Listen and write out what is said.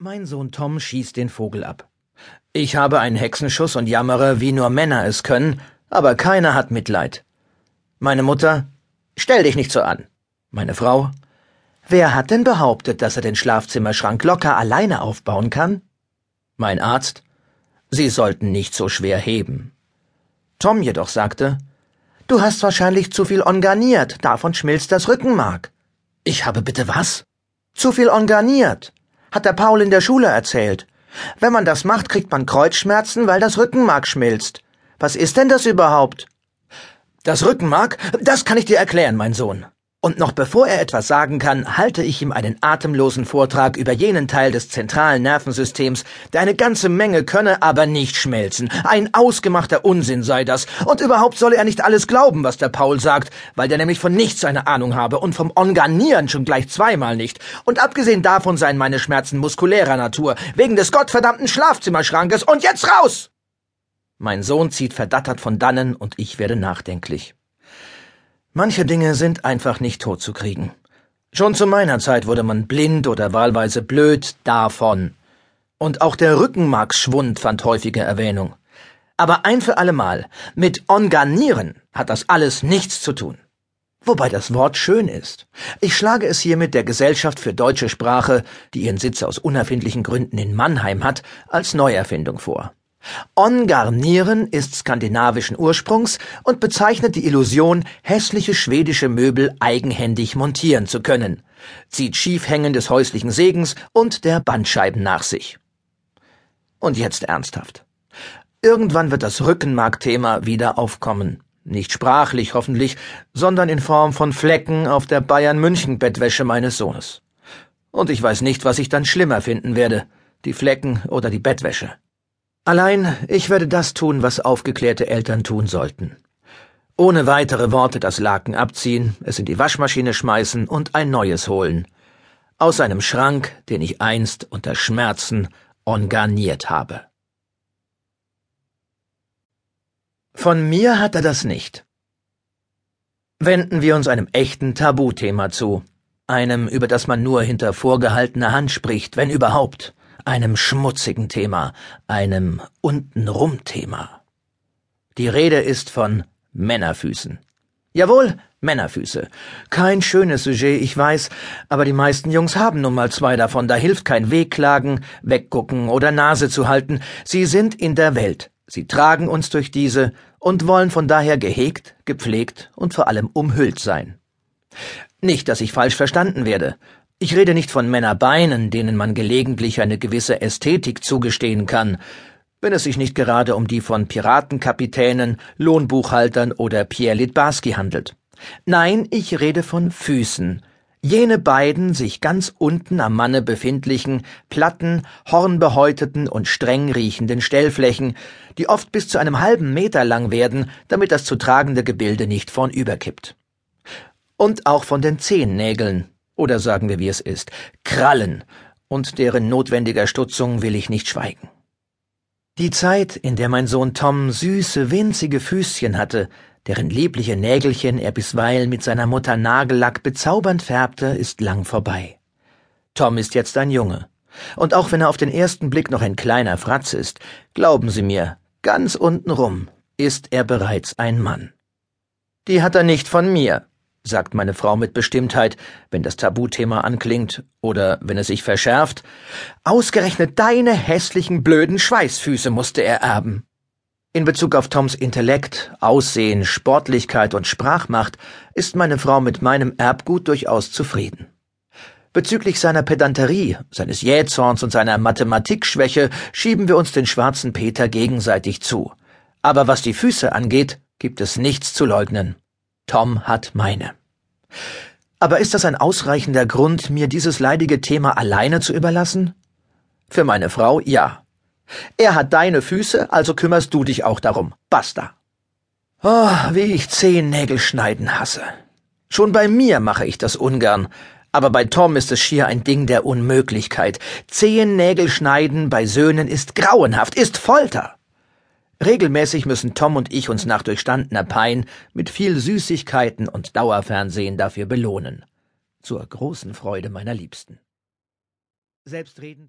Mein Sohn Tom schießt den Vogel ab. Ich habe einen Hexenschuss und jammere, wie nur Männer es können, aber keiner hat Mitleid. Meine Mutter, stell dich nicht so an. Meine Frau, wer hat denn behauptet, dass er den Schlafzimmerschrank locker alleine aufbauen kann? Mein Arzt, Sie sollten nicht so schwer heben. Tom jedoch sagte, Du hast wahrscheinlich zu viel onganiert, davon schmilzt das Rückenmark. Ich habe bitte was? Zu viel onganiert hat der Paul in der Schule erzählt. Wenn man das macht, kriegt man Kreuzschmerzen, weil das Rückenmark schmilzt. Was ist denn das überhaupt? Das Rückenmark? Das kann ich dir erklären, mein Sohn. Und noch bevor er etwas sagen kann, halte ich ihm einen atemlosen Vortrag über jenen Teil des zentralen Nervensystems, der eine ganze Menge könne, aber nicht schmelzen. Ein ausgemachter Unsinn sei das. Und überhaupt solle er nicht alles glauben, was der Paul sagt, weil der nämlich von nichts eine Ahnung habe und vom Organieren schon gleich zweimal nicht. Und abgesehen davon seien meine Schmerzen muskulärer Natur, wegen des gottverdammten Schlafzimmerschrankes. Und jetzt raus! Mein Sohn zieht verdattert von dannen und ich werde nachdenklich. Manche Dinge sind einfach nicht totzukriegen. Schon zu meiner Zeit wurde man blind oder wahlweise blöd davon. Und auch der Rückenmarksschwund fand häufige Erwähnung. Aber ein für allemal, mit Onganieren hat das alles nichts zu tun. Wobei das Wort schön ist. Ich schlage es hiermit der Gesellschaft für deutsche Sprache, die ihren Sitz aus unerfindlichen Gründen in Mannheim hat, als Neuerfindung vor. Ongarnieren ist skandinavischen Ursprungs und bezeichnet die Illusion, hässliche schwedische Möbel eigenhändig montieren zu können, zieht Schiefhängen des häuslichen Segens und der Bandscheiben nach sich. Und jetzt ernsthaft. Irgendwann wird das Rückenmarkthema wieder aufkommen. Nicht sprachlich hoffentlich, sondern in Form von Flecken auf der Bayern-München-Bettwäsche meines Sohnes. Und ich weiß nicht, was ich dann schlimmer finden werde, die Flecken oder die Bettwäsche. Allein ich werde das tun, was aufgeklärte Eltern tun sollten. Ohne weitere Worte das Laken abziehen, es in die Waschmaschine schmeißen und ein neues holen. Aus einem Schrank, den ich einst unter Schmerzen organiert habe. Von mir hat er das nicht. Wenden wir uns einem echten Tabuthema zu, einem, über das man nur hinter vorgehaltener Hand spricht, wenn überhaupt einem schmutzigen Thema, einem untenrum Thema. Die Rede ist von Männerfüßen. Jawohl, Männerfüße. Kein schönes Sujet, ich weiß, aber die meisten Jungs haben nun mal zwei davon, da hilft kein Wehklagen, weggucken oder Nase zu halten. Sie sind in der Welt. Sie tragen uns durch diese und wollen von daher gehegt, gepflegt und vor allem umhüllt sein. Nicht, dass ich falsch verstanden werde. Ich rede nicht von Männerbeinen, denen man gelegentlich eine gewisse Ästhetik zugestehen kann, wenn es sich nicht gerade um die von Piratenkapitänen, Lohnbuchhaltern oder Pierre Litbarski handelt. Nein, ich rede von Füßen, jene beiden sich ganz unten am Manne befindlichen, platten, hornbehäuteten und streng riechenden Stellflächen, die oft bis zu einem halben Meter lang werden, damit das zu tragende Gebilde nicht vornüberkippt. Und auch von den Zehennägeln, oder sagen wir, wie es ist, Krallen, und deren notwendiger Stutzung will ich nicht schweigen. Die Zeit, in der mein Sohn Tom süße, winzige Füßchen hatte, deren liebliche Nägelchen er bisweilen mit seiner Mutter Nagellack bezaubernd färbte, ist lang vorbei. Tom ist jetzt ein Junge. Und auch wenn er auf den ersten Blick noch ein kleiner Fratz ist, glauben Sie mir, ganz untenrum ist er bereits ein Mann. Die hat er nicht von mir, sagt meine Frau mit Bestimmtheit, wenn das Tabuthema anklingt oder wenn es sich verschärft. Ausgerechnet deine hässlichen blöden Schweißfüße musste er erben. In Bezug auf Toms Intellekt, Aussehen, Sportlichkeit und Sprachmacht ist meine Frau mit meinem Erbgut durchaus zufrieden. Bezüglich seiner Pedanterie, seines Jähzorns und seiner Mathematikschwäche schieben wir uns den schwarzen Peter gegenseitig zu. Aber was die Füße angeht, gibt es nichts zu leugnen. Tom hat meine. Aber ist das ein ausreichender Grund, mir dieses leidige Thema alleine zu überlassen? Für meine Frau ja. Er hat deine Füße, also kümmerst du dich auch darum. Basta. Oh, wie ich Zehennägel schneiden hasse. Schon bei mir mache ich das ungern, aber bei Tom ist es schier ein Ding der Unmöglichkeit. Zehennägel schneiden bei Söhnen ist grauenhaft, ist Folter. Regelmäßig müssen Tom und ich uns nach durchstandener Pein mit viel Süßigkeiten und Dauerfernsehen dafür belohnen. Zur großen Freude meiner Liebsten. Selbstredend